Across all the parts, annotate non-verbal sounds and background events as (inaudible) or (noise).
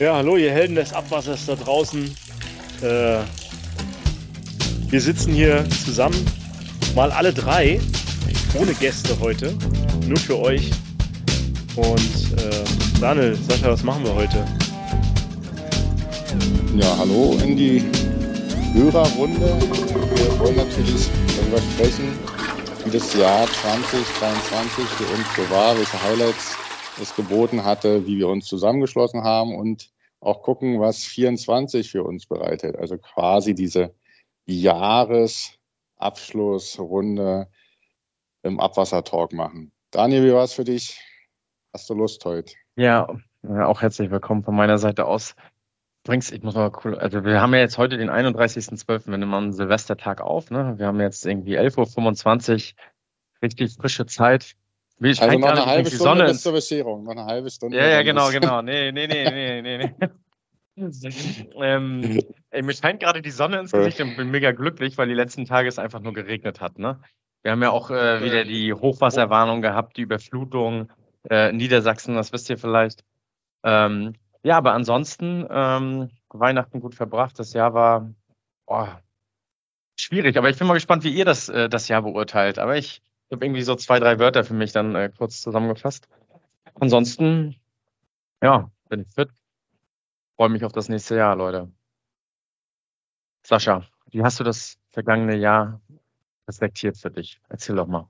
Ja, hallo, ihr Helden des Abwassers da draußen. Äh, wir sitzen hier zusammen, mal alle drei, ohne Gäste heute, nur für euch. Und äh, Daniel, Sascha, was machen wir heute? Ja, hallo in die Hörerrunde. Wir wollen natürlich darüber sprechen, wie das Jahr 2023 für uns so war, welche Highlights es geboten hatte, wie wir uns zusammengeschlossen haben und auch gucken, was 24 für uns bereitet. Also quasi diese Jahresabschlussrunde im Abwassertalk machen. Daniel, wie war es für dich? Hast du Lust heute? Ja, auch herzlich willkommen von meiner Seite aus. Bringst, ich muss mal cool, also wir haben ja jetzt heute den 31.12., wir nehmen einen Silvestertag auf, ne? Wir haben jetzt irgendwie 11.25 Uhr, richtig frische Zeit. Wie also noch eine halbe Stunde Sonne bis zur Bescherung. Noch eine halbe Stunde. Ja, ja, genau, genau. Nee, nee, nee, nee, nee, nee. (laughs) ähm, ey, mir scheint gerade die Sonne ins Gesicht und bin mega glücklich, weil die letzten Tage es einfach nur geregnet hat. Ne? Wir haben ja auch äh, wieder die Hochwasserwarnung gehabt, die Überflutung äh, in Niedersachsen, das wisst ihr vielleicht. Ähm, ja, aber ansonsten ähm, Weihnachten gut verbracht. Das Jahr war oh, schwierig, aber ich bin mal gespannt, wie ihr das, äh, das Jahr beurteilt. Aber ich ich habe irgendwie so zwei, drei Wörter für mich dann äh, kurz zusammengefasst. Ansonsten, ja, bin ich fit. Freue mich auf das nächste Jahr, Leute. Sascha, wie hast du das vergangene Jahr respektiert für dich? Erzähl doch mal.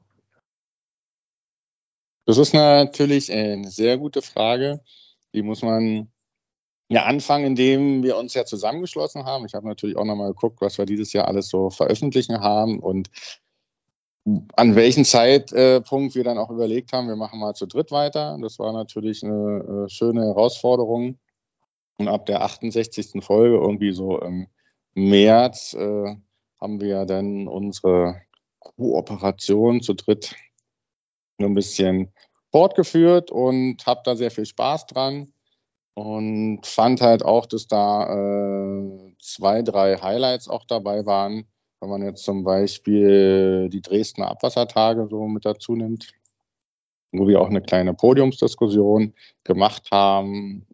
Das ist natürlich eine sehr gute Frage. Die muss man ja anfangen, indem wir uns ja zusammengeschlossen haben. Ich habe natürlich auch nochmal geguckt, was wir dieses Jahr alles so veröffentlichen haben. Und an welchem Zeitpunkt wir dann auch überlegt haben, wir machen mal zu dritt weiter. Das war natürlich eine äh, schöne Herausforderung. Und ab der 68. Folge, irgendwie so im März, äh, haben wir dann unsere Kooperation zu dritt ein bisschen fortgeführt und habe da sehr viel Spaß dran und fand halt auch, dass da äh, zwei, drei Highlights auch dabei waren, wenn man jetzt zum Beispiel die Dresdner Abwassertage so mit dazu nimmt, wo wir auch eine kleine Podiumsdiskussion gemacht haben,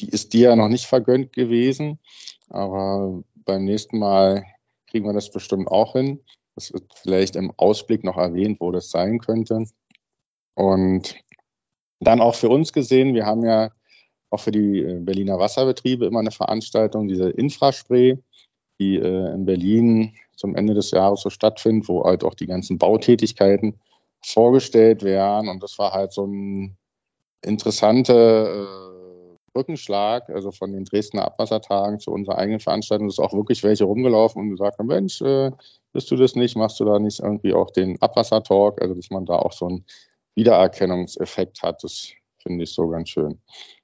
die ist dir ja noch nicht vergönnt gewesen, aber beim nächsten Mal kriegen wir das bestimmt auch hin. Das wird vielleicht im Ausblick noch erwähnt, wo das sein könnte. Und dann auch für uns gesehen, wir haben ja auch für die Berliner Wasserbetriebe immer eine Veranstaltung, diese Infraspray die äh, in Berlin zum Ende des Jahres so stattfindet, wo halt auch die ganzen Bautätigkeiten vorgestellt werden. Und das war halt so ein interessanter äh, Brückenschlag, also von den Dresdner Abwassertagen zu unserer eigenen Veranstaltung. Es ist auch wirklich welche rumgelaufen und gesagt haben, Mensch, äh, bist du das nicht? Machst du da nicht irgendwie auch den Abwassertalk? Also, dass man da auch so einen Wiedererkennungseffekt hat, das finde ich so ganz schön.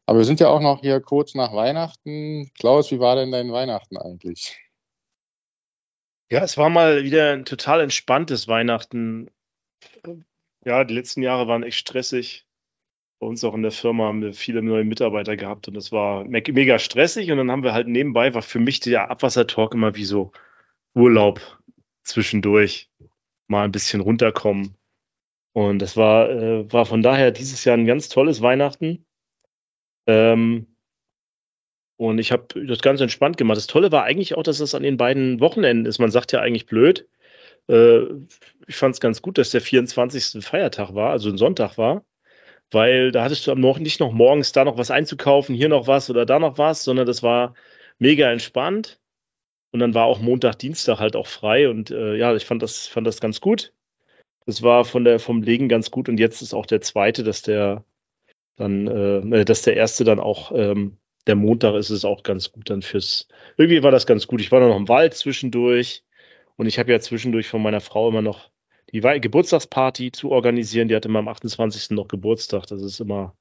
Aber wir sind ja auch noch hier kurz nach Weihnachten. Klaus, wie war denn dein Weihnachten eigentlich? Ja, es war mal wieder ein total entspanntes Weihnachten. Ja, die letzten Jahre waren echt stressig. Bei uns auch in der Firma haben wir viele neue Mitarbeiter gehabt und das war mega stressig. Und dann haben wir halt nebenbei, war für mich der Abwassertalk immer wie so Urlaub zwischendurch. Mal ein bisschen runterkommen. Und das war, äh, war von daher dieses Jahr ein ganz tolles Weihnachten. Ähm, und ich habe das ganz entspannt gemacht. Das Tolle war eigentlich auch, dass das an den beiden Wochenenden ist. Man sagt ja eigentlich blöd. Äh, ich fand es ganz gut, dass der 24. Feiertag war, also ein Sonntag war. Weil da hattest du am noch nicht noch morgens da noch was einzukaufen, hier noch was oder da noch was, sondern das war mega entspannt. Und dann war auch Montag, Dienstag halt auch frei. Und äh, ja, ich fand das, fand das ganz gut. Das war von der, vom Legen ganz gut. Und jetzt ist auch der zweite, dass der dann, äh, dass der erste dann auch ähm, der Montag ist es auch ganz gut dann fürs. Irgendwie war das ganz gut. Ich war noch im Wald zwischendurch und ich habe ja zwischendurch von meiner Frau immer noch die Geburtstagsparty zu organisieren. Die hatte immer am 28. noch Geburtstag. Das ist immer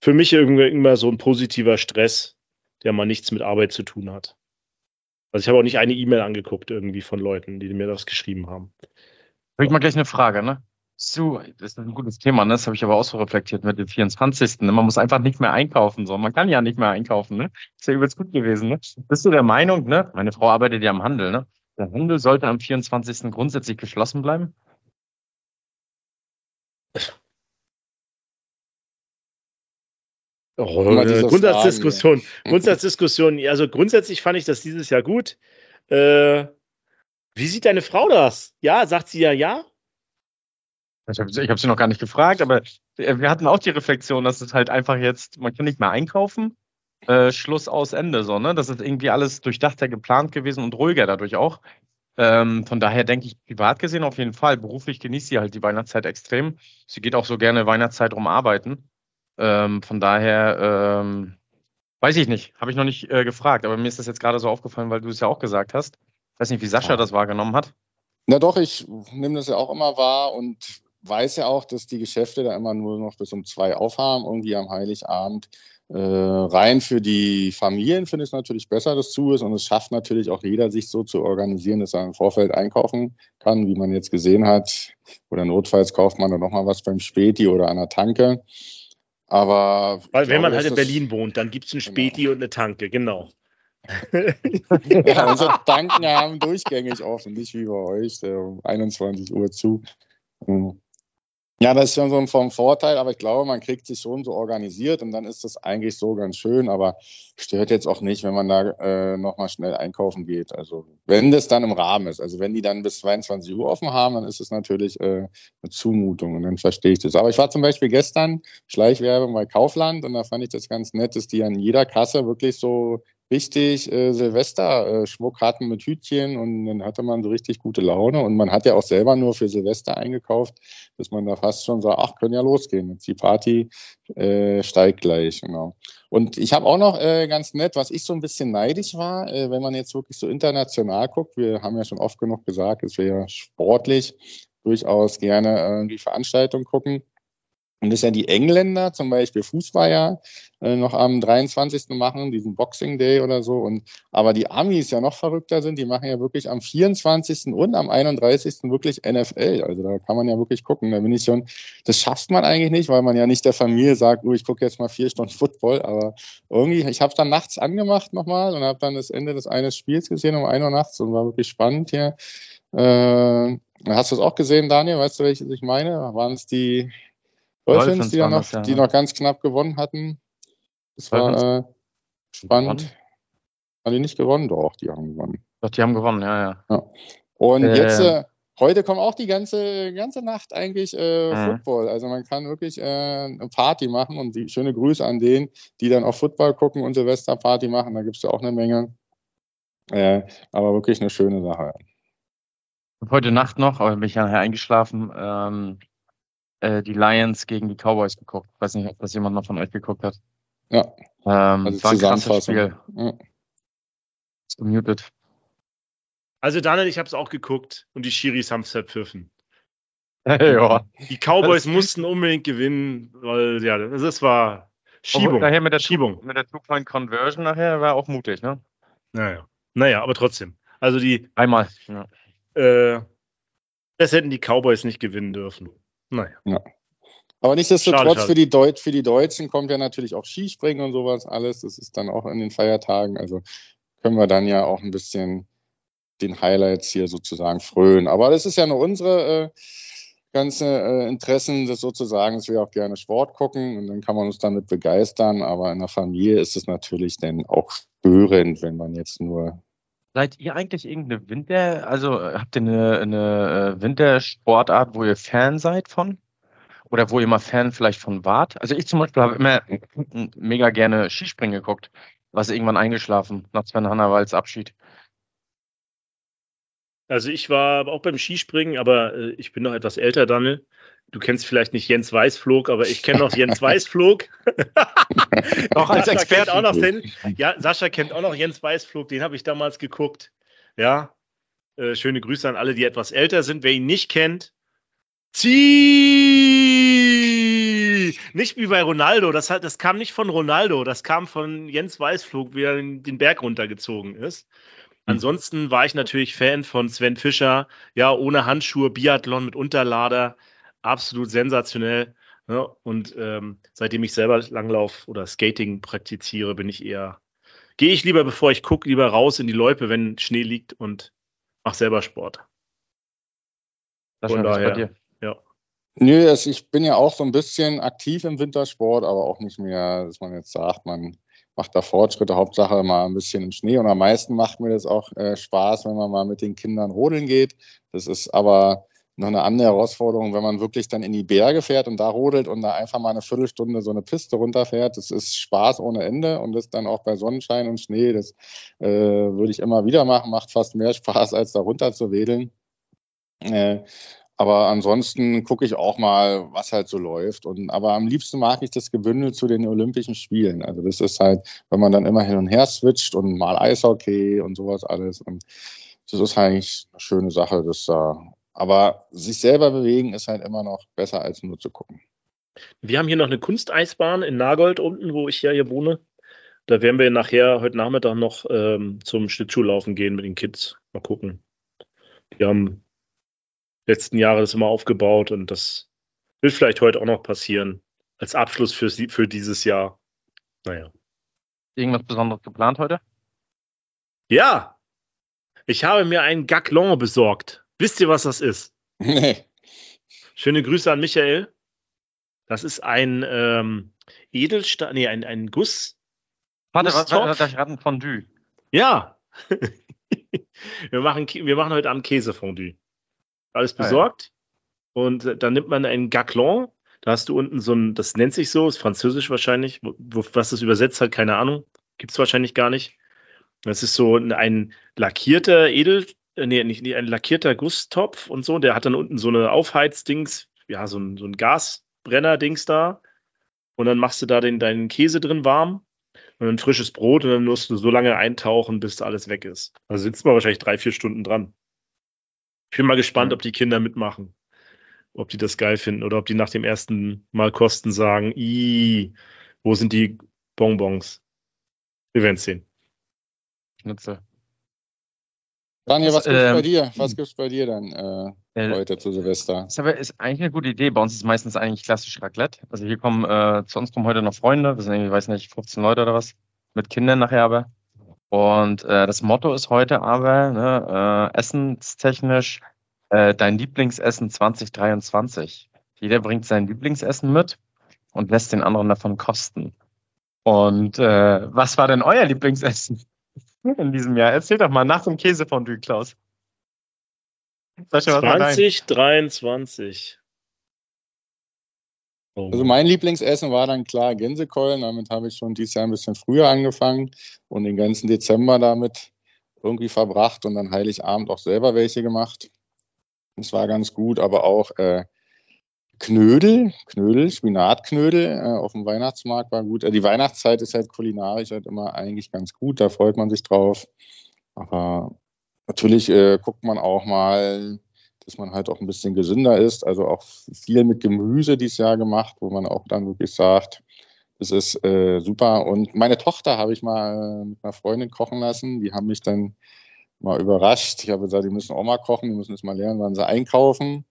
für mich irgendwie immer so ein positiver Stress, der mal nichts mit Arbeit zu tun hat. Also ich habe auch nicht eine E-Mail angeguckt irgendwie von Leuten, die mir das geschrieben haben. Habe ich mal gleich eine Frage, ne? So, das ist ein gutes Thema, ne? das habe ich aber auch so reflektiert mit dem 24. Ne? Man muss einfach nicht mehr einkaufen. So. Man kann ja nicht mehr einkaufen. Ne? Ist ja übelst gut gewesen. Ne? Bist du der Meinung, ne? meine Frau arbeitet ja am Handel, ne? der Handel sollte am 24. grundsätzlich geschlossen bleiben? Oh, Grundsatzdiskussion. Grundsatzdiskussion. Also grundsätzlich fand ich das dieses Jahr gut. Äh, wie sieht deine Frau das? Ja, sagt sie ja ja? Ich habe hab sie noch gar nicht gefragt, aber äh, wir hatten auch die Reflexion, dass es halt einfach jetzt, man kann nicht mehr einkaufen. Äh, Schluss aus Ende, so, ne? Das ist irgendwie alles durchdachter geplant gewesen und ruhiger dadurch auch. Ähm, von daher denke ich, privat gesehen auf jeden Fall. Beruflich genießt sie halt die Weihnachtszeit extrem. Sie geht auch so gerne Weihnachtszeit rum arbeiten. Ähm, von daher ähm, weiß ich nicht, habe ich noch nicht äh, gefragt, aber mir ist das jetzt gerade so aufgefallen, weil du es ja auch gesagt hast. Ich weiß nicht, wie Sascha das wahrgenommen hat. Na doch, ich nehme das ja auch immer wahr und weiß ja auch, dass die Geschäfte da immer nur noch bis um zwei aufhaben, irgendwie am Heiligabend. Äh, rein für die Familien finde ich es natürlich besser, dass zu ist und es schafft natürlich auch jeder, sich so zu organisieren, dass er im Vorfeld einkaufen kann, wie man jetzt gesehen hat. Oder notfalls kauft man dann nochmal was beim Späti oder an der Tanke. Aber. Weil wenn glaube, man halt in Berlin wohnt, dann gibt es ein genau. Späti genau. und eine Tanke, genau. ja, (laughs) unsere Tanken haben durchgängig offen, nicht wie bei euch, um 21 Uhr zu. Ja, das ist schon so ein vom Vorteil, aber ich glaube, man kriegt sich schon so organisiert und dann ist das eigentlich so ganz schön, aber stört jetzt auch nicht, wenn man da äh, nochmal schnell einkaufen geht. Also wenn das dann im Rahmen ist, also wenn die dann bis 22 Uhr offen haben, dann ist es natürlich äh, eine Zumutung und dann verstehe ich das. Aber ich war zum Beispiel gestern Schleichwerbung bei Kaufland und da fand ich das ganz nett, dass die an jeder Kasse wirklich so richtig äh, Silvester-Schmuck hatten mit Hütchen und dann hatte man so richtig gute Laune und man hat ja auch selber nur für Silvester eingekauft, dass man da fast schon sagt, ach, können ja losgehen, die Party äh, steigt gleich, genau. Und ich habe auch noch äh, ganz nett, was ich so ein bisschen neidisch war, äh, wenn man jetzt wirklich so international guckt, wir haben ja schon oft genug gesagt, dass wir ja sportlich durchaus gerne irgendwie Veranstaltungen gucken. Und das ja die Engländer zum Beispiel Fußball ja äh, noch am 23. machen, diesen Boxing Day oder so. Und aber die Amis ja noch verrückter sind, die machen ja wirklich am 24. und am 31. wirklich NFL. Also da kann man ja wirklich gucken. Da bin ich schon, das schafft man eigentlich nicht, weil man ja nicht der Familie sagt, oh, ich gucke jetzt mal vier Stunden Football. Aber irgendwie, ich habe dann nachts angemacht nochmal und habe dann das Ende des eines Spiels gesehen um 1 Uhr nachts und war wirklich spannend hier. Äh, hast du es auch gesehen, Daniel? Weißt du, welches ich meine? Waren es die Dolphins, die, noch, ja. die noch ganz knapp gewonnen hatten. Das war äh, spannend. Gewonnen? Haben die nicht gewonnen? Doch, die haben gewonnen. Doch, die haben gewonnen, ja, ja. ja. Und äh, jetzt, äh, heute kommt auch die ganze, ganze Nacht eigentlich äh, mhm. Football. Also man kann wirklich äh, eine Party machen und die, schöne Grüße an denen, die dann auch Football gucken und Silvesterparty machen. Da gibt es ja auch eine Menge. Äh, aber wirklich eine schöne Sache. Heute Nacht noch, aber bin ich nachher eingeschlafen, ähm, äh, die Lions gegen die Cowboys geguckt. Ich weiß nicht, ob das jemand noch von euch geguckt hat. Ja. Ähm, also war ein krasses Spiel. Ja. Ist gemutet. Also Daniel, ich habe es auch geguckt und die Schiris haben es verpfiffen. (laughs) ja. Die Cowboys mussten unbedingt gewinnen, weil ja, das war Schiebung. Nachher mit der Schiebung. Mit der Two-Point-Conversion nachher war auch mutig, ne? Naja. Naja, aber trotzdem. Also die. Einmal. Ja. Äh, das hätten die Cowboys nicht gewinnen dürfen. Naja. Ja. Aber nichtsdestotrotz für die, Deut für die Deutschen kommt ja natürlich auch Skispringen und sowas alles. Das ist dann auch in den Feiertagen. Also können wir dann ja auch ein bisschen den Highlights hier sozusagen frönen. Aber das ist ja nur unsere äh, ganze äh, Interessen, das sozusagen, dass wir auch gerne Sport gucken und dann kann man uns damit begeistern. Aber in der Familie ist es natürlich dann auch störend, wenn man jetzt nur Seid ihr eigentlich irgendeine Winter, also äh, habt ihr eine, eine äh, Wintersportart, wo ihr Fan seid von? Oder wo ihr mal Fan vielleicht von wart? Also ich zum Beispiel habe immer mega gerne Skispringen geguckt. Was irgendwann eingeschlafen nach Sven Hannawalds Abschied. Also ich war auch beim Skispringen, aber äh, ich bin noch etwas älter, Daniel du kennst vielleicht nicht Jens Weißflog, aber ich kenne noch Jens Weißflog. (laughs) Auch als Experte auch noch den, Ja, Sascha kennt auch noch Jens Weißflog, den habe ich damals geguckt. Ja, äh, schöne Grüße an alle, die etwas älter sind. Wer ihn nicht kennt, zieh! Nicht wie bei Ronaldo, das, hat, das kam nicht von Ronaldo, das kam von Jens Weißflug, wie er den Berg runtergezogen ist. Hm. Ansonsten war ich natürlich Fan von Sven Fischer, ja, ohne Handschuhe, Biathlon mit Unterlader absolut sensationell. Ne? Und ähm, seitdem ich selber Langlauf oder Skating praktiziere, bin ich eher, gehe ich lieber, bevor ich gucke, lieber raus in die Loipe, wenn Schnee liegt und mache selber Sport. Das Von daher, ja. Nö, also ich bin ja auch so ein bisschen aktiv im Wintersport, aber auch nicht mehr, dass man jetzt sagt, man macht da Fortschritte. Hauptsache mal ein bisschen im Schnee. Und am meisten macht mir das auch äh, Spaß, wenn man mal mit den Kindern rodeln geht. Das ist aber noch eine andere Herausforderung, wenn man wirklich dann in die Berge fährt und da rodelt und da einfach mal eine Viertelstunde so eine Piste runterfährt. Das ist Spaß ohne Ende und das dann auch bei Sonnenschein und Schnee. Das äh, würde ich immer wieder machen. Macht fast mehr Spaß, als da runter zu wedeln. Äh, aber ansonsten gucke ich auch mal, was halt so läuft. Und, aber am liebsten mag ich das Gebündel zu den Olympischen Spielen. Also das ist halt, wenn man dann immer hin und her switcht und mal Eishockey und sowas alles. Und das ist eigentlich eine schöne Sache. Das, uh, aber sich selber bewegen ist halt immer noch besser, als nur zu gucken. Wir haben hier noch eine Kunsteisbahn in Nagold unten, wo ich ja hier wohne. Da werden wir nachher heute Nachmittag noch ähm, zum Schlittschuhlaufen gehen mit den Kids. Mal gucken. Wir haben letzten Jahre das immer aufgebaut und das wird vielleicht heute auch noch passieren. Als Abschluss für, für dieses Jahr. Naja. Irgendwas Besonderes geplant heute? Ja. Ich habe mir einen Gaclon besorgt. Wisst ihr, was das ist? Nee. Schöne Grüße an Michael. Das ist ein ähm, Edelstahl, nee, ein, ein Guss. Warte, warte, ich ein Fondue. Ja. (laughs) wir, machen, wir machen heute Abend Käsefondue alles besorgt. Ah, ja. Und äh, dann nimmt man einen Gaclon. Da hast du unten so ein, das nennt sich so, ist französisch wahrscheinlich. Wo, was das übersetzt hat, keine Ahnung. Gibt es wahrscheinlich gar nicht. Das ist so ein lackierter Edel, nee, nicht, nicht ein lackierter Gusstopf und so. Der hat dann unten so eine Aufheizdings, ja, so ein, so ein Gasbrenner-Dings da. Und dann machst du da den, deinen Käse drin warm und ein frisches Brot und dann musst du so lange eintauchen, bis alles weg ist. Also sitzt man wahrscheinlich drei, vier Stunden dran. Ich bin mal gespannt, ob die Kinder mitmachen. Ob die das geil finden oder ob die nach dem ersten Mal kosten sagen, i, wo sind die Bonbons? Wir werden es sehen. Nutze. Daniel, was gibt's ähm, bei dir? Was gibt's bei dir dann äh, äh, heute zu Silvester? Das ist eigentlich eine gute Idee. Bei uns ist meistens eigentlich klassisch Raclette. Also hier kommen äh, zu uns kommen heute noch Freunde. Wir sind irgendwie, weiß nicht, 15 Leute oder was. Mit Kindern nachher aber. Und äh, das Motto ist heute aber, ne, äh, essenstechnisch, äh, dein Lieblingsessen 2023. Jeder bringt sein Lieblingsessen mit und lässt den anderen davon kosten. Und äh, was war denn euer Lieblingsessen in diesem Jahr? Erzähl doch mal nach dem Käsefondue, Klaus. 2023. Oh. Also mein Lieblingsessen war dann klar Gänsekeulen. Damit habe ich schon dieses Jahr ein bisschen früher angefangen und den ganzen Dezember damit irgendwie verbracht und dann Heiligabend auch selber welche gemacht. Das war ganz gut, aber auch äh, Knödel, Knödel, Spinatknödel äh, auf dem Weihnachtsmarkt war gut. Äh, die Weihnachtszeit ist halt kulinarisch halt immer eigentlich ganz gut, da freut man sich drauf. Aber natürlich äh, guckt man auch mal dass man halt auch ein bisschen gesünder ist. Also auch viel mit Gemüse dieses Jahr gemacht, wo man auch dann wirklich sagt, das ist äh, super. Und meine Tochter habe ich mal mit einer Freundin kochen lassen. Die haben mich dann mal überrascht. Ich habe gesagt, die müssen auch mal kochen, die müssen jetzt mal lernen, wann sie einkaufen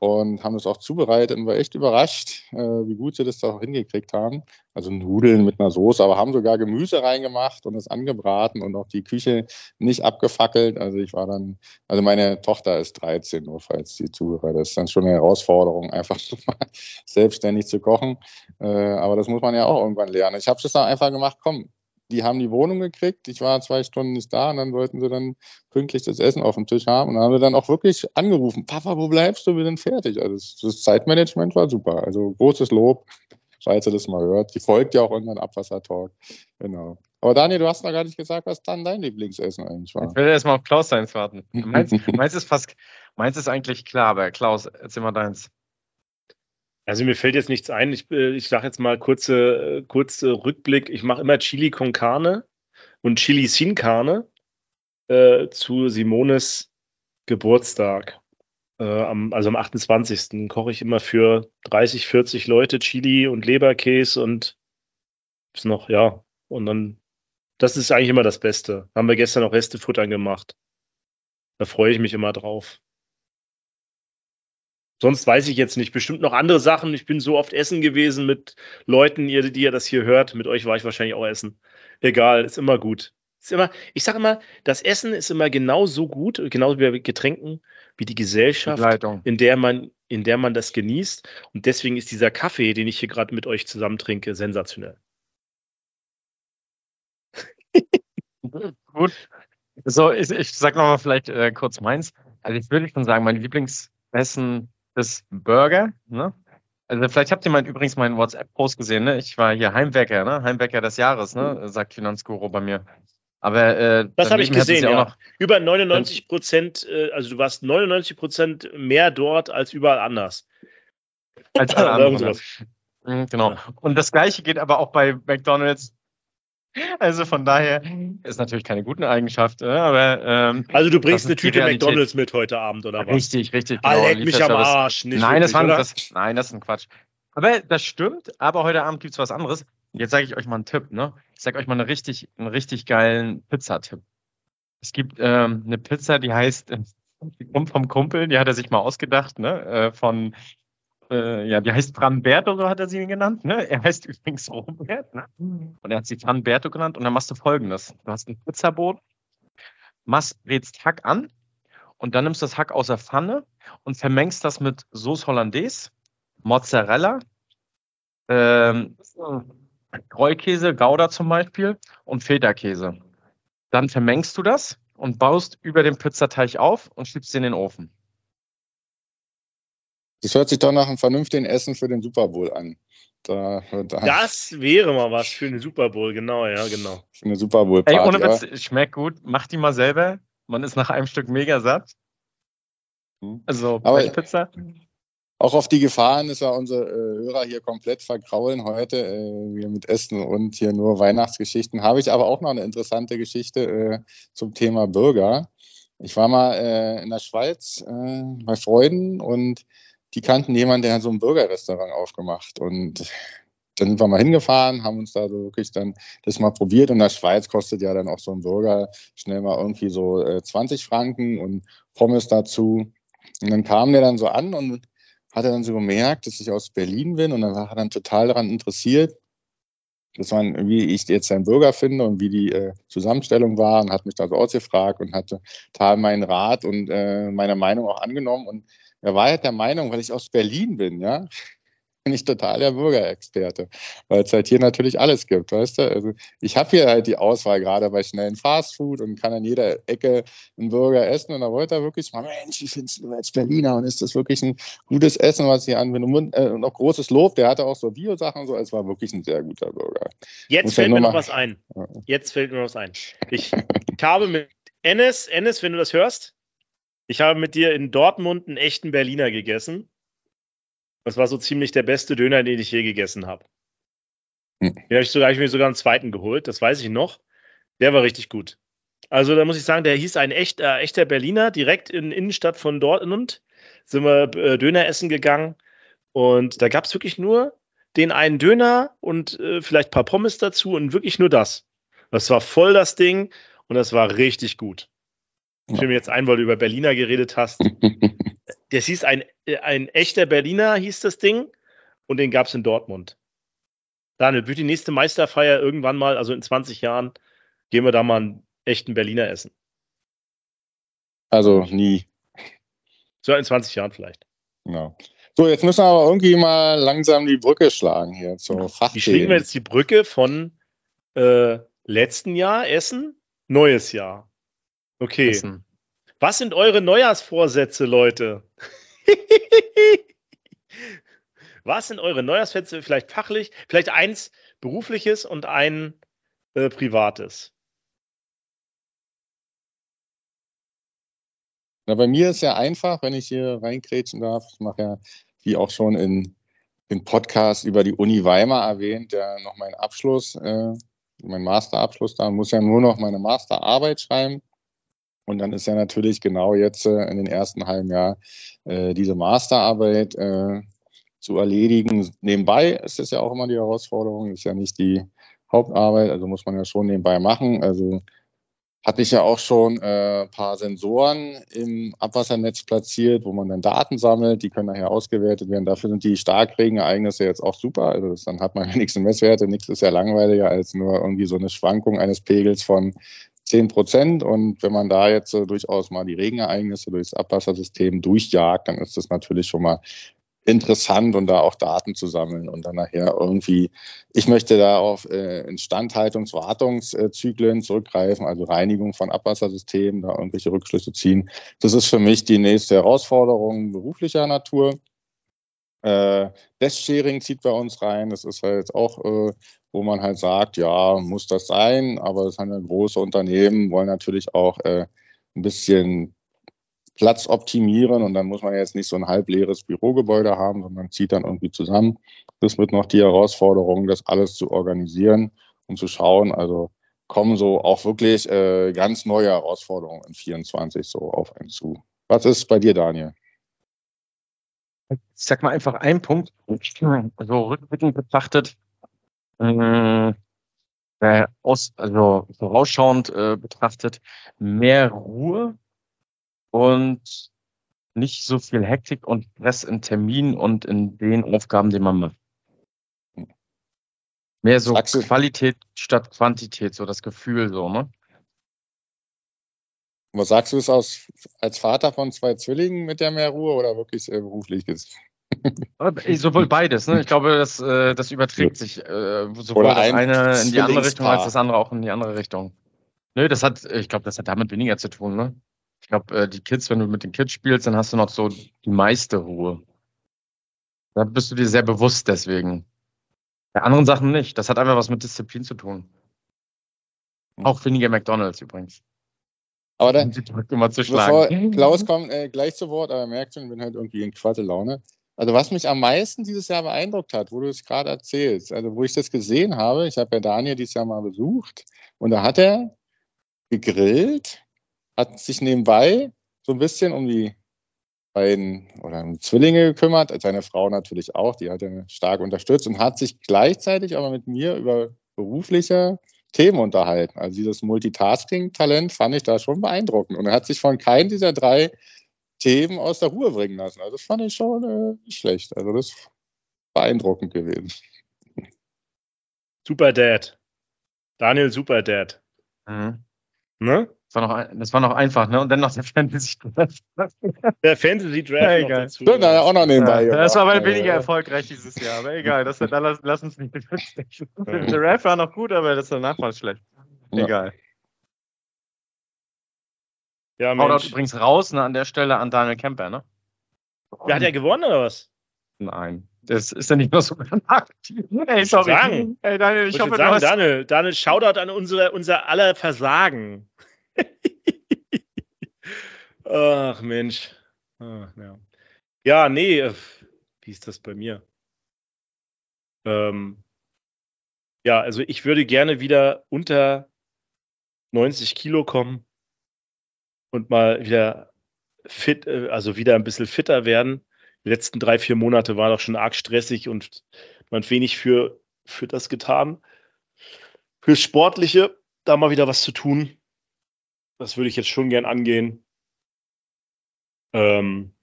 und haben das auch zubereitet und war echt überrascht, äh, wie gut sie das da auch hingekriegt haben. Also Nudeln mit einer Soße, aber haben sogar Gemüse reingemacht und es angebraten und auch die Küche nicht abgefackelt. Also ich war dann, also meine Tochter ist 13, nur falls sie zuhört. Das ist dann schon eine Herausforderung, einfach (laughs) mal selbstständig zu kochen. Äh, aber das muss man ja auch irgendwann lernen. Ich habe es dann einfach gemacht, komm, die haben die Wohnung gekriegt. Ich war zwei Stunden nicht da und dann wollten sie dann pünktlich das Essen auf dem Tisch haben. Und dann haben wir dann auch wirklich angerufen, Papa, wo bleibst du? Wir sind fertig. Also das, Zeitmanagement war super. Also großes Lob, falls ihr das mal hört. Die folgt ja auch unseren Abwassertalk. Genau. Aber Daniel, du hast noch gar nicht gesagt, was dann dein Lieblingsessen eigentlich war. Ich will erstmal auf Klaus seins warten. Meins, meins, ist fast, meins ist eigentlich klar, aber Klaus, erzähl mal deins. Also mir fällt jetzt nichts ein. Ich, äh, ich sage jetzt mal kurze, kurze Rückblick. Ich mache immer Chili con Carne und Chili sin Carne äh, zu Simones Geburtstag. Äh, am, also am 28. koche ich immer für 30, 40 Leute Chili und Leberkäse und ist noch, ja. Und dann, das ist eigentlich immer das Beste. Haben wir gestern auch Restefutter gemacht. Da freue ich mich immer drauf. Sonst weiß ich jetzt nicht. Bestimmt noch andere Sachen. Ich bin so oft essen gewesen mit Leuten, die ihr das hier hört. Mit euch war ich wahrscheinlich auch essen. Egal, ist immer gut. Ist immer, ich sage immer, das Essen ist immer genauso gut, genauso wie bei Getränken, wie die Gesellschaft, in der man, in der man das genießt. Und deswegen ist dieser Kaffee, den ich hier gerade mit euch zusammen trinke, sensationell. Gut. So, ich, ich sag nochmal vielleicht äh, kurz meins. Also ich würde schon sagen, mein Lieblingsessen ist Burger. Ne? Also vielleicht habt ihr mein, übrigens meinen WhatsApp-Post gesehen. Ne? Ich war hier Heimwecker, ne? Heimwecker des Jahres, ne? sagt Finanzguru bei mir. Aber äh, das habe ich gesehen, ja. Noch, Über 99 Prozent, äh, also du warst 99 Prozent mehr dort als überall anders. Als (laughs) alle anderen. Mhm, genau. Und das Gleiche geht aber auch bei McDonalds also von daher ist natürlich keine gute Eigenschaft, äh, aber ähm, also du bringst eine Tüte McDonalds mit heute Abend oder was? Richtig, richtig. Genau, leck mich am Arsch. Nicht nein, wirklich, das war, das, nein, das ist ein Quatsch. Aber das stimmt. Aber heute Abend gibt es was anderes. Jetzt sage ich euch mal einen Tipp. Ne? Ich sage euch mal eine richtig, einen richtig geilen Pizzatipp. Es gibt ähm, eine Pizza, die heißt, (laughs) die kommt vom Kumpel, die hat er sich mal ausgedacht, ne? Äh, von äh, ja, die heißt Franberto, so hat er sie genannt. Ne? Er heißt (laughs) übrigens Robert. Ne? Und er hat sie Franberto genannt. Und dann machst du folgendes: Du hast ein Pizzaboot, machst, brätst Hack an und dann nimmst du das Hack aus der Pfanne und vermengst das mit Sauce Hollandaise, Mozzarella, ähm, Rollkäse, Gouda zum Beispiel und Feta-Käse. Dann vermengst du das und baust über den Pizzateig auf und schiebst ihn in den Ofen. Das hört sich doch nach einem vernünftigen Essen für den Super Bowl an. Da, da das wäre mal was für eine Super Bowl, genau, ja, genau. Für eine Super Bowl Party. Ey, ohne Witz, schmeckt gut. Mach die mal selber. Man ist nach einem Stück mega satt. Hm. Also Aber Pizza. Auch auf die Gefahren ist ja unsere äh, Hörer hier komplett vergraulen heute. Äh, wir mit Essen und hier nur Weihnachtsgeschichten. Habe ich aber auch noch eine interessante Geschichte äh, zum Thema Burger. Ich war mal äh, in der Schweiz äh, bei Freunden und die kannten jemanden, der hat so ein Burgerrestaurant aufgemacht. Und dann sind wir mal hingefahren, haben uns da so wirklich dann das mal probiert. Und in der Schweiz kostet ja dann auch so ein Burger schnell mal irgendwie so äh, 20 Franken und Pommes dazu. Und dann kam der dann so an und hat er dann so gemerkt, dass ich aus Berlin bin. Und dann war er dann total daran interessiert, dass man, wie ich jetzt einen Burger finde und wie die äh, Zusammenstellung war und hat mich da so ausgefragt und hatte total meinen Rat und äh, meine Meinung auch angenommen. Und er war halt der Meinung, weil ich aus Berlin bin, ja, (laughs) bin ich total der Bürgerexperte, weil es halt hier natürlich alles gibt, weißt du? Also ich habe hier halt die Auswahl gerade bei schnellen Fastfood und kann an jeder Ecke einen Burger essen und da wollte er wirklich mal, Mensch, wie findest du als Berliner und ist das wirklich ein gutes Essen, was hier anbindet und, äh, und auch großes Lob, der hatte auch so Bio-Sachen so, es war wirklich ein sehr guter Burger. Jetzt Muss fällt mir noch was ein. Jetzt fällt mir was ein. Ich, ich (laughs) habe mit Ennis, Ennis, wenn du das hörst, ich habe mit dir in Dortmund einen echten Berliner gegessen. Das war so ziemlich der beste Döner, den ich je gegessen habe. Hm. Den habe ich, sogar, hab ich mir sogar einen zweiten geholt, das weiß ich noch. Der war richtig gut. Also da muss ich sagen, der hieß ein echt, äh, echter Berliner, direkt in Innenstadt von Dortmund. Sind wir äh, Döner essen gegangen und da gab es wirklich nur den einen Döner und äh, vielleicht ein paar Pommes dazu und wirklich nur das. Das war voll das Ding und das war richtig gut. Ich fiel mir jetzt ein, weil du über Berliner geredet hast. (laughs) Das hieß ein, ein echter Berliner, hieß das Ding. Und den gab es in Dortmund. Daniel, wird die nächste Meisterfeier irgendwann mal, also in 20 Jahren, gehen wir da mal einen echten Berliner essen? Also nie. So in 20 Jahren vielleicht. Genau. So, jetzt müssen wir aber irgendwie mal langsam die Brücke schlagen hier zur Fachthemen. Wie schlagen wir jetzt die Brücke von äh, letzten Jahr Essen, neues Jahr? Okay. Essen. Was sind eure Neujahrsvorsätze, Leute? (laughs) Was sind eure Neujahrsvorsätze? Vielleicht fachlich, vielleicht eins berufliches und ein äh, privates. Na, bei mir ist ja einfach, wenn ich hier reinkrätschen darf. Ich mache ja, wie auch schon in, im Podcast über die Uni Weimar erwähnt, ja noch meinen Abschluss, äh, meinen Masterabschluss da, muss ja nur noch meine Masterarbeit schreiben. Und dann ist ja natürlich genau jetzt äh, in den ersten halben Jahr äh, diese Masterarbeit äh, zu erledigen. Nebenbei ist das ja auch immer die Herausforderung, ist ja nicht die Hauptarbeit, also muss man ja schon nebenbei machen. Also hatte ich ja auch schon äh, paar Sensoren im Abwassernetz platziert, wo man dann Daten sammelt, die können nachher ausgewertet werden. Dafür sind die Starkregenereignisse jetzt auch super. Also dann hat man (laughs) wenigstens Messwerte. Nichts ist ja langweiliger als nur irgendwie so eine Schwankung eines Pegels von 10 Prozent. Und wenn man da jetzt äh, durchaus mal die Regenereignisse durchs Abwassersystem durchjagt, dann ist das natürlich schon mal interessant und da auch Daten zu sammeln und dann nachher irgendwie, ich möchte da auf äh, Instandhaltungs-, Wartungszyklen zurückgreifen, also Reinigung von Abwassersystemen, da irgendwelche Rückschlüsse ziehen. Das ist für mich die nächste Herausforderung beruflicher Natur. Äh, Desk-Sharing zieht bei uns rein. Das ist halt auch, äh, wo man halt sagt, ja, muss das sein, aber es sind ja große Unternehmen, wollen natürlich auch äh, ein bisschen Platz optimieren und dann muss man jetzt nicht so ein halbleeres Bürogebäude haben, sondern zieht dann irgendwie zusammen. Das wird noch die Herausforderung, das alles zu organisieren und zu schauen. Also kommen so auch wirklich äh, ganz neue Herausforderungen in 24 so auf einen zu. Was ist bei dir, Daniel? Ich sag mal einfach einen Punkt, so rückblickend betrachtet, äh, aus, also vorausschauend äh, betrachtet, mehr Ruhe und nicht so viel Hektik und Stress in Terminen und in den Aufgaben, die man macht. Mehr so Qualität statt Quantität, so das Gefühl so, ne? Was sagst du es aus, als Vater von zwei Zwillingen mit der mehr Ruhe oder wirklich äh, berufliches? Äh, sowohl beides, ne? Ich glaube, das, äh, das überträgt sich äh, sowohl das ein eine in die andere Richtung als das andere auch in die andere Richtung. Nö, das hat, ich glaube, das hat damit weniger zu tun, ne? Ich glaube, äh, die Kids, wenn du mit den Kids spielst, dann hast du noch so die meiste Ruhe. Da bist du dir sehr bewusst deswegen. Bei anderen Sachen nicht. Das hat einfach was mit Disziplin zu tun. Hm. Auch weniger McDonalds übrigens. Aber dann, bevor Klaus (laughs) kommt äh, gleich zu Wort, aber merkt schon, ich bin halt irgendwie in Quattelaune. Also was mich am meisten dieses Jahr beeindruckt hat, wo du es gerade erzählst, also wo ich das gesehen habe, ich habe ja Daniel dieses Jahr mal besucht und da hat er gegrillt, hat sich nebenbei so ein bisschen um die beiden oder um Zwillinge gekümmert, seine Frau natürlich auch, die hat er stark unterstützt und hat sich gleichzeitig aber mit mir über berufliche Themen unterhalten. Also dieses Multitasking-Talent fand ich da schon beeindruckend. Und er hat sich von keinem dieser drei Themen aus der Ruhe bringen lassen. Also das fand ich schon äh, nicht schlecht. Also das ist beeindruckend gewesen. Super Dad. Daniel Super Dad. Mhm. Ne? Das war, noch, das war noch einfach, ne? Und dann noch der Fantasy Draft. Der Fantasy Draft. Ja, egal. Dazu. Stimmt, ja, auch noch nebenbei. Ja, das war aber weniger erfolgreich dieses Jahr, aber egal. Das, da lass, lass uns nicht. Der Draft war noch gut, aber das danach war schlecht. Egal. Ja, Mensch. übrigens raus ne, an der Stelle an Daniel Kemper, ne? Ja, hat er gewonnen oder was? Nein. Das ist ja nicht mehr so aktiv. Ey, sorry. Sagen. Ey, Daniel, ich, ich hoffe, sagen, du hast... Daniel, Daniel, Shoutout an unsere, unser aller Versagen. (laughs) Ach Mensch. Ach, ja. ja, nee, äh, wie ist das bei mir? Ähm, ja, also ich würde gerne wieder unter 90 Kilo kommen und mal wieder fit, äh, also wieder ein bisschen fitter werden. Die letzten drei, vier Monate waren doch schon arg stressig und man hat wenig für, für das getan. Fürs Sportliche, da mal wieder was zu tun. Das würde ich jetzt schon gern angehen. Ähm,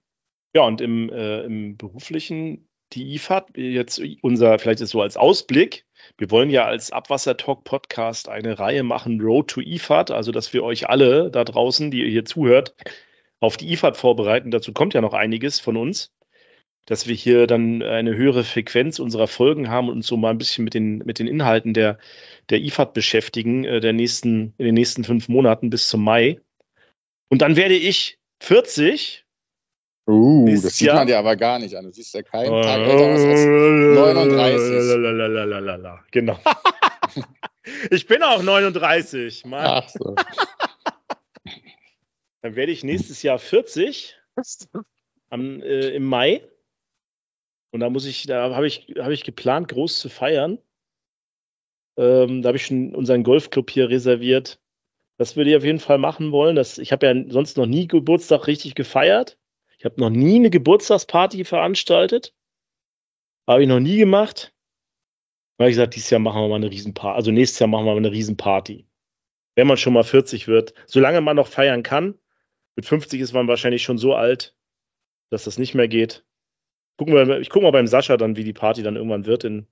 ja, und im, äh, im beruflichen, die IFAD, jetzt unser, vielleicht ist so als Ausblick, wir wollen ja als Abwasser-Talk-Podcast eine Reihe machen, Road to IFAD, also dass wir euch alle da draußen, die ihr hier zuhört, auf die IFAD vorbereiten. Dazu kommt ja noch einiges von uns, dass wir hier dann eine höhere Frequenz unserer Folgen haben und uns so mal ein bisschen mit den, mit den Inhalten der, der IFAD beschäftigen, äh, der nächsten, in den nächsten fünf Monaten bis zum Mai. Und dann werde ich 40. Uh, das sieht Jahr. man dir aber gar nicht an. Du siehst ja keinen uh, Tag älter als 39. Genau. (laughs) ich bin auch 39. Mann. Ach so. (laughs) Dann werde ich nächstes Jahr 40 am, äh, im Mai. Und da muss ich, da habe ich, habe ich geplant, groß zu feiern. Ähm, da habe ich schon unseren Golfclub hier reserviert. Das würde ich auf jeden Fall machen wollen. Das, ich habe ja sonst noch nie Geburtstag richtig gefeiert. Ich habe noch nie eine Geburtstagsparty veranstaltet. Habe ich noch nie gemacht. Da habe ich gesagt, dieses Jahr machen wir mal eine Riesenparty. Also nächstes Jahr machen wir mal eine Riesenparty. Wenn man schon mal 40 wird. Solange man noch feiern kann. Mit 50 ist man wahrscheinlich schon so alt, dass das nicht mehr geht. Gucken wir, ich gucke mal beim Sascha dann, wie die Party dann irgendwann wird in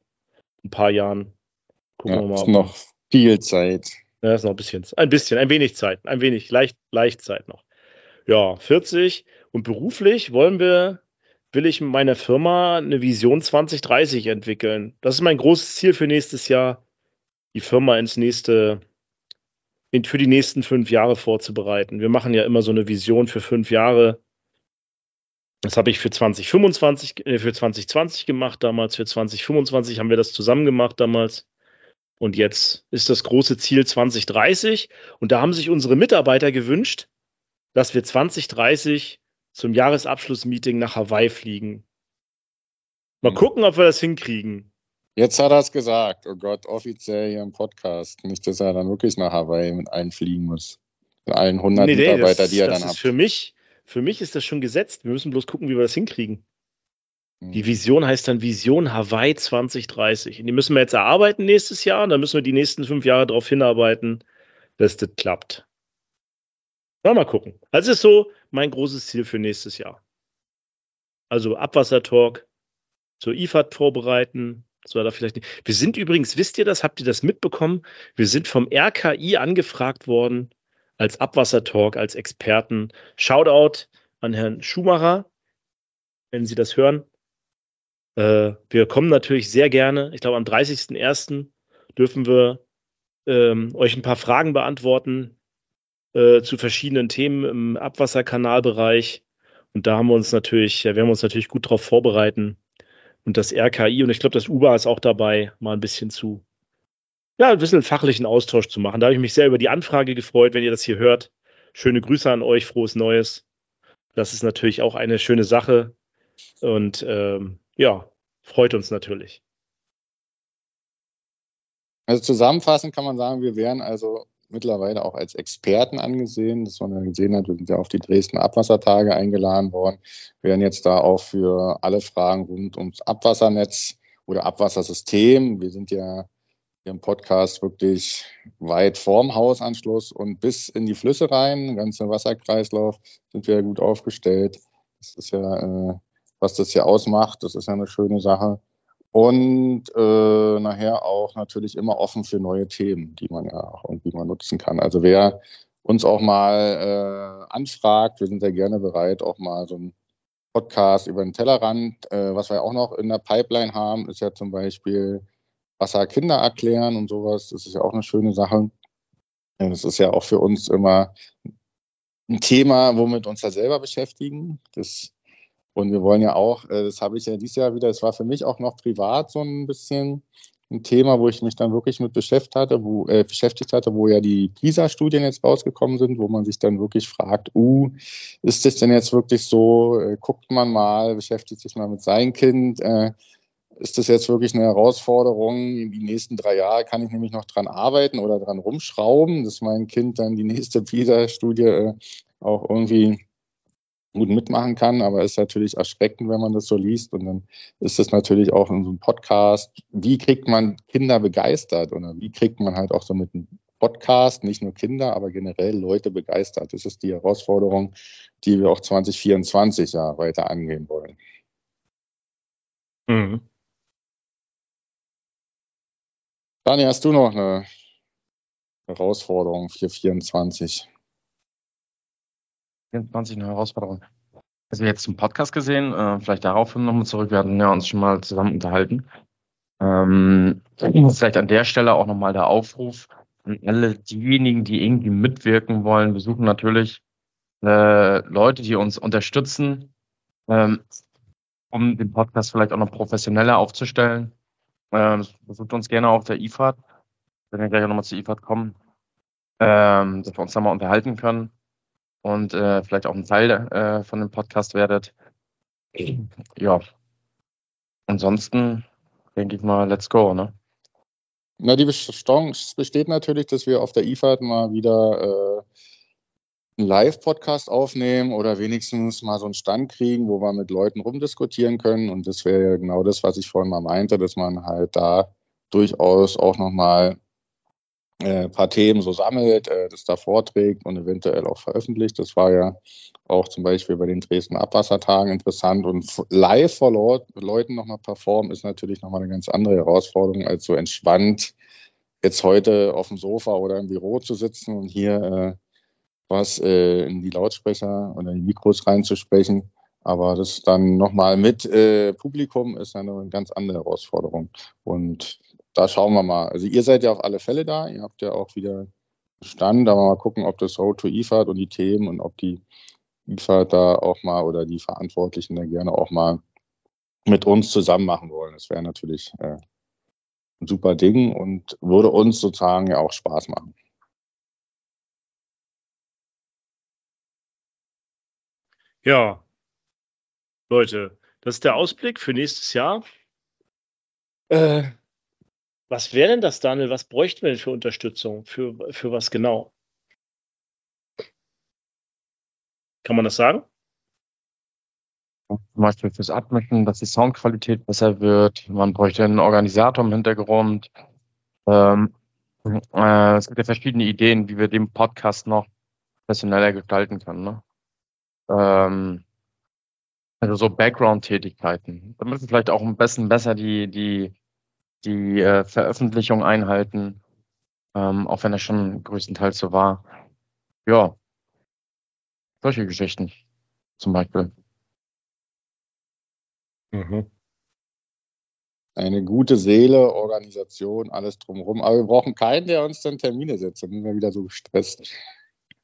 ein paar Jahren. Gucken ja, wir mal. Ist noch viel Zeit. Ja, ist noch ein bisschen, ein bisschen, ein wenig Zeit, ein wenig, leicht, leicht Zeit noch. Ja, 40. Und beruflich wollen wir, will ich mit meiner Firma eine Vision 2030 entwickeln. Das ist mein großes Ziel für nächstes Jahr, die Firma ins nächste, in, für die nächsten fünf Jahre vorzubereiten. Wir machen ja immer so eine Vision für fünf Jahre. Das habe ich für 2025, äh, für 2020 gemacht damals, für 2025 haben wir das zusammen gemacht damals. Und jetzt ist das große Ziel 2030. Und da haben sich unsere Mitarbeiter gewünscht, dass wir 2030 zum Jahresabschlussmeeting nach Hawaii fliegen. Mal mhm. gucken, ob wir das hinkriegen. Jetzt hat er es gesagt. Oh Gott, offiziell hier im Podcast. Nicht, dass er dann wirklich nach Hawaii mit allen fliegen muss. Mit allen 100 nee, nee, Mitarbeiter, die er dann hat. Für mich, für mich ist das schon gesetzt. Wir müssen bloß gucken, wie wir das hinkriegen. Die mhm. Vision heißt dann Vision Hawaii 2030. Und die müssen wir jetzt erarbeiten nächstes Jahr. Und dann müssen wir die nächsten fünf Jahre darauf hinarbeiten, dass das klappt. Mal gucken. Das ist so mein großes Ziel für nächstes Jahr. Also Abwassertalk zur IFAD vorbereiten. So, da vielleicht nicht. Wir sind übrigens, wisst ihr das, habt ihr das mitbekommen? Wir sind vom RKI angefragt worden als Abwassertalk, als Experten. Shoutout an Herrn Schumacher, wenn Sie das hören. Äh, wir kommen natürlich sehr gerne. Ich glaube, am 30.01. dürfen wir ähm, euch ein paar Fragen beantworten äh, zu verschiedenen Themen im Abwasserkanalbereich. Und da haben wir uns natürlich, ja, werden wir uns natürlich gut darauf vorbereiten. Und das RKI und ich glaube, das UBA ist auch dabei, mal ein bisschen zu, ja, ein bisschen fachlichen Austausch zu machen. Da habe ich mich sehr über die Anfrage gefreut, wenn ihr das hier hört. Schöne Grüße an euch, frohes Neues. Das ist natürlich auch eine schöne Sache. Und ähm, ja, freut uns natürlich. Also zusammenfassend kann man sagen, wir wären also mittlerweile auch als Experten angesehen. Das man gesehen hat, wir sind ja auf die Dresden Abwassertage eingeladen worden. Wir werden jetzt da auch für alle Fragen rund ums Abwassernetz oder Abwassersystem. Wir sind ja im Podcast wirklich weit vorm Hausanschluss und bis in die Flüsse rein, ganze Wasserkreislauf sind wir gut aufgestellt. Das ist ja, äh, was das hier ausmacht. Das ist ja eine schöne Sache und äh, nachher auch natürlich immer offen für neue Themen, die man ja auch irgendwie mal nutzen kann. Also wer uns auch mal äh, anfragt, wir sind sehr gerne bereit, auch mal so einen Podcast über den Tellerrand. Äh, was wir auch noch in der Pipeline haben, ist ja zum Beispiel Wasser Kinder erklären und sowas. Das ist ja auch eine schöne Sache. Das ist ja auch für uns immer ein Thema, womit uns da selber beschäftigen. Das und wir wollen ja auch, äh, das habe ich ja dieses Jahr wieder, es war für mich auch noch privat so ein bisschen ein Thema, wo ich mich dann wirklich mit beschäftigt hatte, wo, äh, beschäftigt hatte, wo ja die PISA-Studien jetzt rausgekommen sind, wo man sich dann wirklich fragt, uh, ist das denn jetzt wirklich so? Äh, guckt man mal, beschäftigt sich mal mit seinem Kind. Äh, ist das jetzt wirklich eine Herausforderung? Die nächsten drei Jahre kann ich nämlich noch dran arbeiten oder dran rumschrauben, dass mein Kind dann die (laughs) nächste PISA-Studie äh, auch irgendwie gut mitmachen kann, aber es ist natürlich erschreckend, wenn man das so liest. Und dann ist es natürlich auch in so einem Podcast, wie kriegt man Kinder begeistert oder wie kriegt man halt auch so mit einem Podcast, nicht nur Kinder, aber generell Leute begeistert. Das ist die Herausforderung, die wir auch 2024 ja weiter angehen wollen. Mhm. Dani, hast du noch eine Herausforderung für 2024? 24 eine Herausforderung. Also jetzt zum Podcast gesehen, äh, vielleicht darauf nochmal zurück, wir hatten ja uns schon mal zusammen unterhalten. Ähm, vielleicht an der Stelle auch nochmal der Aufruf an alle diejenigen, die irgendwie mitwirken wollen. Wir suchen natürlich äh, Leute, die uns unterstützen, ähm, um den Podcast vielleicht auch noch professioneller aufzustellen. Ähm, besucht uns gerne auf der IFAD, wenn wir gleich auch nochmal zur IFAD kommen, ähm, dass wir uns da mal unterhalten können und äh, vielleicht auch ein Teil äh, von dem Podcast werdet. Ja. Ansonsten denke ich mal, let's go, ne? Na, die Chance besteht natürlich, dass wir auf der IFAD mal wieder äh, einen Live-Podcast aufnehmen oder wenigstens mal so einen Stand kriegen, wo wir mit Leuten rumdiskutieren können. Und das wäre ja genau das, was ich vorhin mal meinte, dass man halt da durchaus auch nochmal äh, paar Themen so sammelt, äh, das da vorträgt und eventuell auch veröffentlicht. Das war ja auch zum Beispiel bei den Dresden Abwassertagen interessant und live vor Leut Leuten nochmal performen ist natürlich nochmal eine ganz andere Herausforderung als so entspannt jetzt heute auf dem Sofa oder im Büro zu sitzen und hier äh, was äh, in die Lautsprecher oder in die Mikros reinzusprechen. Aber das dann nochmal mit äh, Publikum ist eine ganz andere Herausforderung. Und da schauen wir mal. Also ihr seid ja auf alle Fälle da. Ihr habt ja auch wieder Stand, aber mal gucken, ob das Road to IFAD und die Themen und ob die IFAD da auch mal oder die Verantwortlichen da gerne auch mal mit uns zusammen machen wollen. Das wäre natürlich äh, ein super Ding und würde uns sozusagen ja auch Spaß machen. Ja, Leute, das ist der Ausblick für nächstes Jahr. Äh, was wäre denn das, Daniel? Was bräuchten wir denn für Unterstützung? Für, für was genau? Kann man das sagen? Zum Beispiel fürs Abmischen, dass die Soundqualität besser wird. Man bräuchte einen Organisator im Hintergrund. Ähm, äh, es gibt ja verschiedene Ideen, wie wir den Podcast noch professioneller gestalten können. Ne? Ähm, also so Background-Tätigkeiten, damit wir vielleicht auch ein bisschen besser die, die, die äh, Veröffentlichung einhalten, ähm, auch wenn er schon größtenteils so war. Ja, solche Geschichten zum Beispiel. Mhm. Eine gute Seele, Organisation, alles drumherum. Aber wir brauchen keinen, der uns dann Termine setzt. Dann sind wir wieder so gestresst.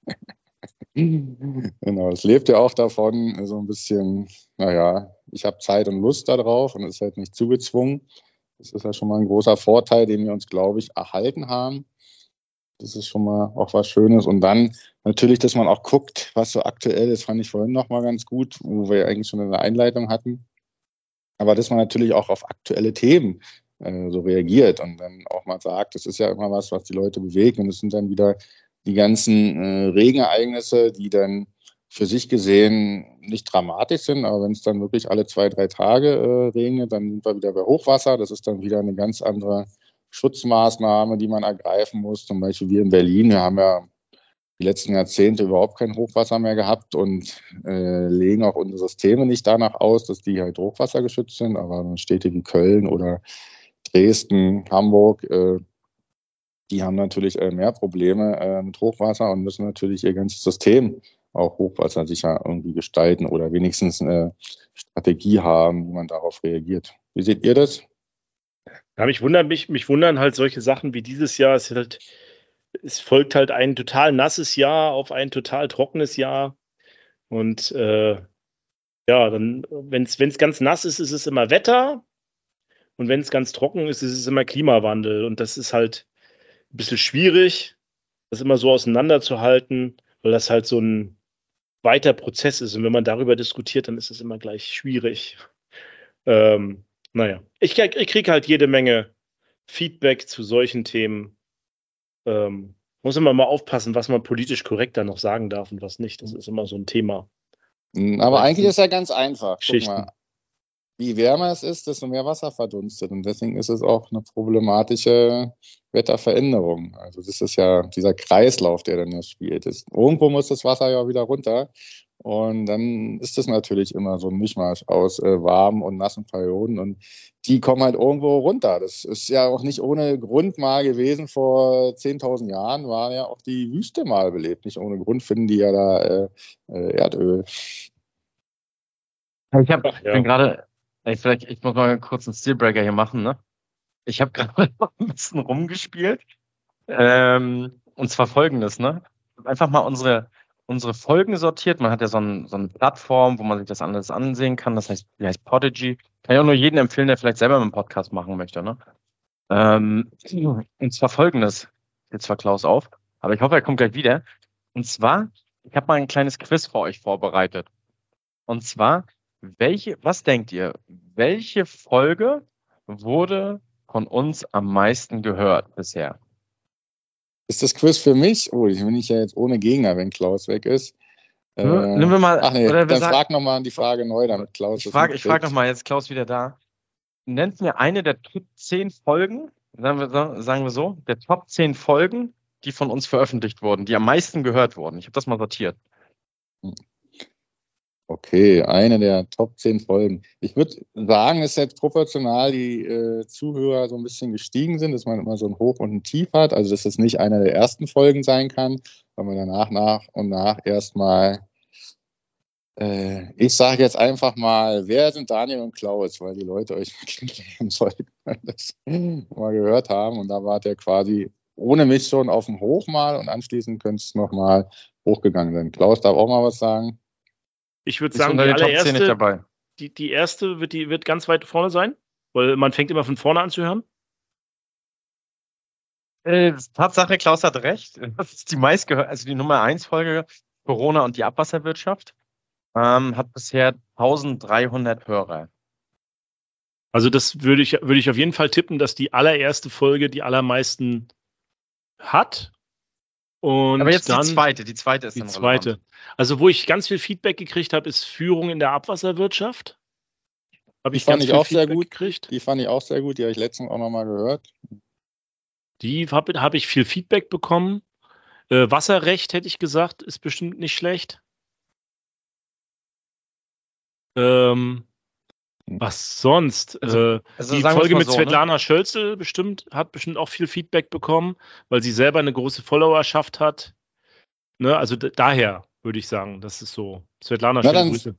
(laughs) genau, es lebt ja auch davon, so ein bisschen, naja, ich habe Zeit und Lust darauf und es ist halt nicht zugezwungen. Das ist ja schon mal ein großer Vorteil, den wir uns, glaube ich, erhalten haben. Das ist schon mal auch was Schönes. Und dann natürlich, dass man auch guckt, was so aktuell ist, fand ich vorhin noch mal ganz gut, wo wir eigentlich schon eine Einleitung hatten. Aber dass man natürlich auch auf aktuelle Themen äh, so reagiert und dann auch mal sagt, das ist ja immer was, was die Leute bewegt. Und es sind dann wieder die ganzen äh, Regenereignisse, die dann für sich gesehen nicht dramatisch sind, aber wenn es dann wirklich alle zwei, drei Tage äh, regnet, dann sind wir wieder bei Hochwasser. Das ist dann wieder eine ganz andere Schutzmaßnahme, die man ergreifen muss. Zum Beispiel wir in Berlin, wir haben ja die letzten Jahrzehnte überhaupt kein Hochwasser mehr gehabt und äh, legen auch unsere Systeme nicht danach aus, dass die halt hochwassergeschützt sind. Aber Städte wie Köln oder Dresden, Hamburg, äh, die haben natürlich äh, mehr Probleme äh, mit Hochwasser und müssen natürlich ihr ganzes System auch hochwassersicher irgendwie gestalten oder wenigstens eine Strategie haben, wie man darauf reagiert. Wie seht ihr das? Ja, mich wundern mich, mich wundern halt solche Sachen wie dieses Jahr. Es, halt, es folgt halt ein total nasses Jahr auf ein total trockenes Jahr. Und äh, ja, dann, wenn es ganz nass ist, ist es immer Wetter. Und wenn es ganz trocken ist, ist es immer Klimawandel. Und das ist halt ein bisschen schwierig, das immer so auseinanderzuhalten, weil das halt so ein weiter Prozess ist. Und wenn man darüber diskutiert, dann ist es immer gleich schwierig. Ähm, naja, ich, ich kriege halt jede Menge Feedback zu solchen Themen. Ähm, muss immer mal aufpassen, was man politisch korrekt da noch sagen darf und was nicht. Das ist immer so ein Thema. Hm, aber eigentlich ist ja ganz einfach. Guck mal, wie wärmer es ist, desto mehr Wasser verdunstet. Und deswegen ist es auch eine problematische Wetterveränderung. Also das ist ja dieser Kreislauf, der dann ja spielt. Irgendwo muss das Wasser ja wieder runter. Und dann ist das natürlich immer so ein Mischmasch aus äh, warmen und nassen Perioden. Und die kommen halt irgendwo runter. Das ist ja auch nicht ohne Grund mal gewesen. Vor 10.000 Jahren war ja auch die Wüste mal belebt. Nicht ohne Grund finden die ja da äh, äh Erdöl. Ich, hab, ich bin gerade Ey, vielleicht, ich muss mal kurz einen Steelbreaker hier machen, ne? Ich habe (laughs) gerade ein bisschen rumgespielt. Ähm, und zwar folgendes, ne? Einfach mal unsere, unsere Folgen sortiert. Man hat ja so, ein, so eine Plattform, wo man sich das alles ansehen kann. Das heißt, die heißt Podigy. Kann ich auch nur jedem empfehlen, der vielleicht selber einen Podcast machen möchte, ne? Ähm, (clears throat) und zwar folgendes. Jetzt zwar Klaus auf, aber ich hoffe, er kommt gleich wieder. Und zwar, ich habe mal ein kleines Quiz für euch vorbereitet. Und zwar, welche, was denkt ihr? Welche Folge wurde von uns am meisten gehört bisher? Ist das Quiz für mich? Oh, ich bin ich ja jetzt ohne Gegner, wenn Klaus weg ist. Äh, Nehmen wir mal. Ach nee, dann sagen, frag nochmal die Frage neu, damit Klaus. Ich frage frag nochmal, jetzt Klaus wieder da. Nennt mir eine der Top 10 Folgen, sagen wir, sagen wir so, der Top 10 Folgen, die von uns veröffentlicht wurden, die am meisten gehört wurden. Ich habe das mal sortiert. Okay, eine der Top 10 Folgen. Ich würde sagen, es ist jetzt proportional die äh, Zuhörer so ein bisschen gestiegen sind, dass man immer so ein Hoch und ein Tief hat. Also, dass es nicht einer der ersten Folgen sein kann, weil man danach nach und nach erstmal, äh, ich sage jetzt einfach mal, wer sind Daniel und Klaus, weil die Leute euch (laughs) kennenlernen sollten, das mal gehört haben. Und da war der quasi ohne mich schon auf dem Hoch mal und anschließend könnte es nochmal hochgegangen sein. Klaus darf auch mal was sagen. Ich würde sagen, die allererste, die, die erste wird, die wird ganz weit vorne sein, weil man fängt immer von vorne an zu hören. Äh, Tatsache, Klaus hat recht. (laughs) Das ist die meistgehört, also die Nummer 1 Folge Corona und die Abwasserwirtschaft. Ähm, hat bisher 1300 Hörer. Also das würde ich, würde ich auf jeden Fall tippen, dass die allererste Folge die allermeisten hat und Aber jetzt dann, die zweite, die zweite ist die zweite. Relevant. Also wo ich ganz viel Feedback gekriegt habe, ist Führung in der Abwasserwirtschaft. Habe ich die fand ich auch Feedback sehr gut gekriegt. Die fand ich auch sehr gut, die habe ich letztens auch nochmal gehört. Die habe hab ich viel Feedback bekommen. Äh, Wasserrecht hätte ich gesagt, ist bestimmt nicht schlecht. Ähm, was sonst? Also, äh, also die Folge mit so, ne? Svetlana ne? Schölzel bestimmt, hat bestimmt auch viel Feedback bekommen, weil sie selber eine große Followerschaft hat. Ne, also daher würde ich sagen, das ist so. Svetlana, schöne dann, Grüße.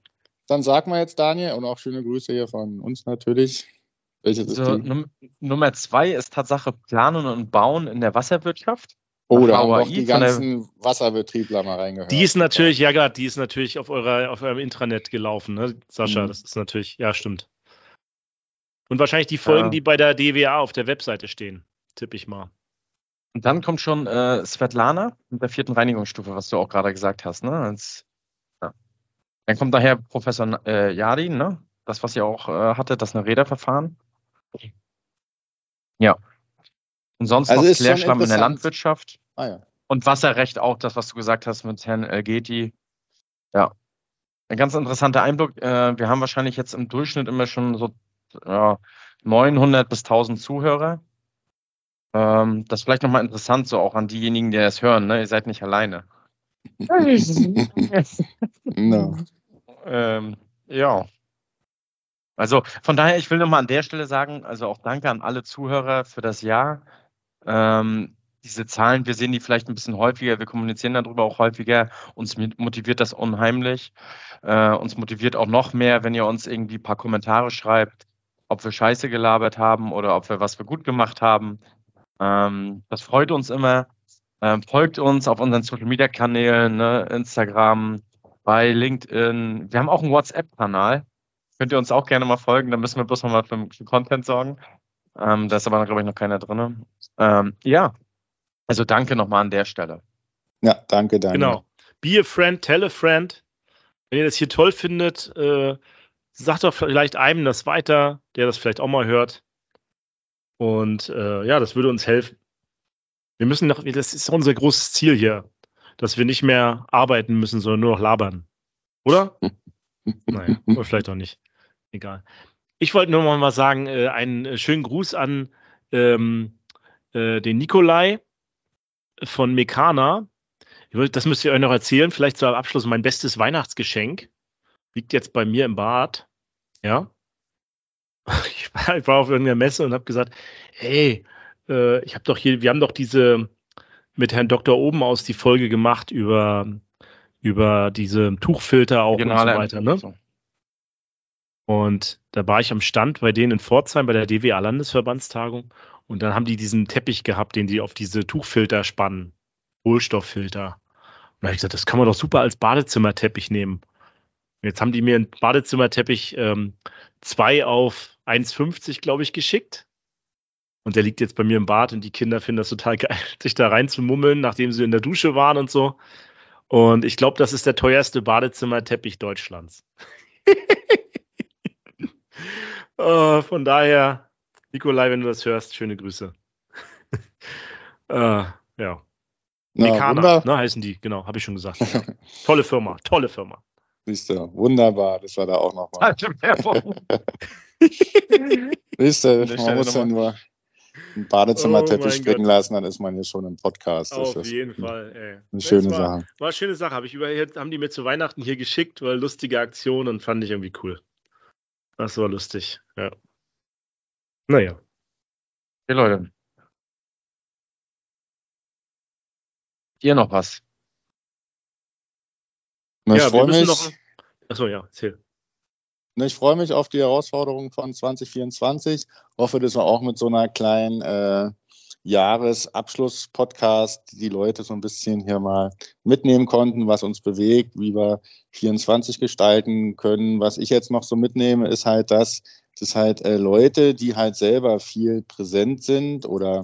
Dann sag mal jetzt, Daniel, und auch schöne Grüße hier von uns natürlich. Welches ist so, die? Nummer zwei ist Tatsache Planen und Bauen in der Wasserwirtschaft. Oh, da haben auch die ganzen Wasserbetriebler mal reingehört. Die ist natürlich, ja gerade, die ist natürlich auf eurer, auf eurem Intranet gelaufen, ne, Sascha? Mhm. Das ist natürlich, ja, stimmt. Und wahrscheinlich die Folgen, ja. die bei der DWA auf der Webseite stehen, tippe ich mal. Und dann kommt schon äh, Svetlana mit der vierten Reinigungsstufe, was du auch gerade gesagt hast, ne? Als, ja. Dann kommt daher Professor äh, Jadin, ne? Das, was ihr auch äh, hattet, das eine Räderverfahren. Ja. Und sonst also noch Klärschlamm in der Landwirtschaft. Ah, ja. Und Wasserrecht auch, das, was du gesagt hast mit Herrn Elgeti. Ja. Ein ganz interessanter Einblick. Äh, wir haben wahrscheinlich jetzt im Durchschnitt immer schon so ja, 900 bis 1000 Zuhörer. Ähm, das ist vielleicht nochmal interessant, so auch an diejenigen, die das hören. Ne? Ihr seid nicht alleine. no. ähm, ja. Also von daher, ich will nochmal an der Stelle sagen, also auch danke an alle Zuhörer für das Jahr. Ähm, diese Zahlen, wir sehen die vielleicht ein bisschen häufiger, wir kommunizieren darüber auch häufiger. Uns motiviert das unheimlich. Äh, uns motiviert auch noch mehr, wenn ihr uns irgendwie ein paar Kommentare schreibt, ob wir Scheiße gelabert haben oder ob wir was für gut gemacht haben. Ähm, das freut uns immer. Ähm, folgt uns auf unseren Social Media Kanälen, ne? Instagram, bei LinkedIn. Wir haben auch einen WhatsApp-Kanal. Könnt ihr uns auch gerne mal folgen, dann müssen wir bloß nochmal für, für Content sorgen. Ähm, da ist aber, glaube ich, noch keiner drin. Ähm, ja, also danke nochmal an der Stelle. Ja, danke, danke. Genau. Be a friend, tell a friend. Wenn ihr das hier toll findet, äh, sagt doch vielleicht einem das weiter, der das vielleicht auch mal hört. Und äh, ja, das würde uns helfen. Wir müssen noch, das ist unser großes Ziel hier, dass wir nicht mehr arbeiten müssen, sondern nur noch labern. Oder? (laughs) naja, oder vielleicht auch nicht. Egal. Ich wollte nur mal sagen, äh, einen schönen Gruß an ähm, äh, den Nikolai von Mekana. Das müsst ihr euch noch erzählen. Vielleicht zum Abschluss mein bestes Weihnachtsgeschenk. Liegt jetzt bei mir im Bad. Ja. (laughs) Ich war, ich war auf irgendeiner Messe und habe gesagt, hey, äh, ich habe doch hier, wir haben doch diese mit Herrn Dr. Oben aus die Folge gemacht über, über diese Tuchfilter auch und so weiter. Ne? Und da war ich am Stand bei denen in Pforzheim bei der DWA Landesverbandstagung und dann haben die diesen Teppich gehabt, den die auf diese Tuchfilter spannen, Hohlstofffilter. Und da habe ich gesagt, das kann man doch super als Badezimmerteppich nehmen. Und jetzt haben die mir einen Badezimmerteppich ähm, 2 auf 1,50, glaube ich, geschickt. Und der liegt jetzt bei mir im Bad und die Kinder finden das total (laughs) geil, sich da rein zu mummeln, nachdem sie in der Dusche waren und so. Und ich glaube, das ist der teuerste Badezimmerteppich Deutschlands. (laughs) Oh, von daher, Nikolai, wenn du das hörst, schöne Grüße. (laughs) äh, ja. Mekana, ne, heißen die, genau, habe ich schon gesagt. tolle Firma, tolle Firma. Siehst du, wunderbar, das war da auch nochmal. (laughs) Siehst du, man muss ja nur ein Badezimmerteppich oh springen Gott. lassen, dann ist man hier schon im Podcast. Auf jeden Fall, ey. Eine schöne war, Sache. War eine schöne Sache. Hab ich über, haben die mir zu Weihnachten hier geschickt, weil lustige Aktion und fand ich irgendwie cool. Das war lustig, ja. Naja. Hey Leute. Dir noch was? Na, ja, ich freue mich. Noch... Achso, ja, erzähl. Ich freue mich auf die Herausforderungen von 2024. Hoffe, dass wir auch mit so einer kleinen äh, Jahresabschluss-Podcast die Leute so ein bisschen hier mal mitnehmen konnten, was uns bewegt, wie wir 24 gestalten können. Was ich jetzt noch so mitnehme, ist halt das, dass halt äh, Leute, die halt selber viel präsent sind oder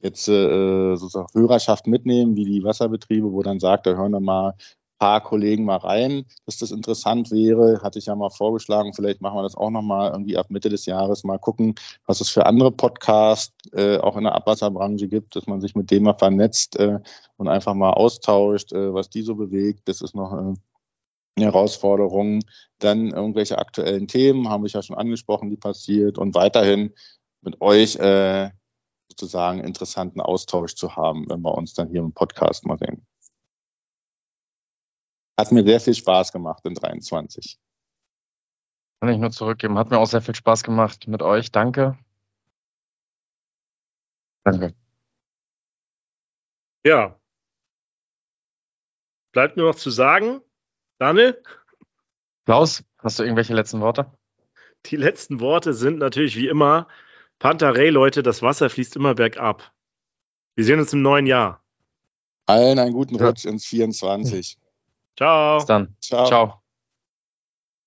jetzt äh, sozusagen Hörerschaft mitnehmen, wie die Wasserbetriebe, wo dann sagt, da hören wir mal paar Kollegen mal rein, dass das interessant wäre. Hatte ich ja mal vorgeschlagen, vielleicht machen wir das auch nochmal irgendwie ab Mitte des Jahres mal gucken, was es für andere Podcasts äh, auch in der Abwasserbranche gibt, dass man sich mit dem mal vernetzt äh, und einfach mal austauscht, äh, was die so bewegt. Das ist noch äh, eine Herausforderung. Dann irgendwelche aktuellen Themen, haben wir ja schon angesprochen, die passiert und weiterhin mit euch äh, sozusagen interessanten Austausch zu haben, wenn wir uns dann hier im Podcast mal sehen. Hat mir sehr viel Spaß gemacht in 23. Kann ich nur zurückgeben. Hat mir auch sehr viel Spaß gemacht mit euch. Danke. Danke. Ja. Bleibt mir noch zu sagen, Daniel? Klaus, hast du irgendwelche letzten Worte? Die letzten Worte sind natürlich wie immer, Pantarei, Leute, das Wasser fließt immer bergab. Wir sehen uns im neuen Jahr. Allen einen guten Rutsch ins 24. Ciao. Bis dann. Ciao. Ciao.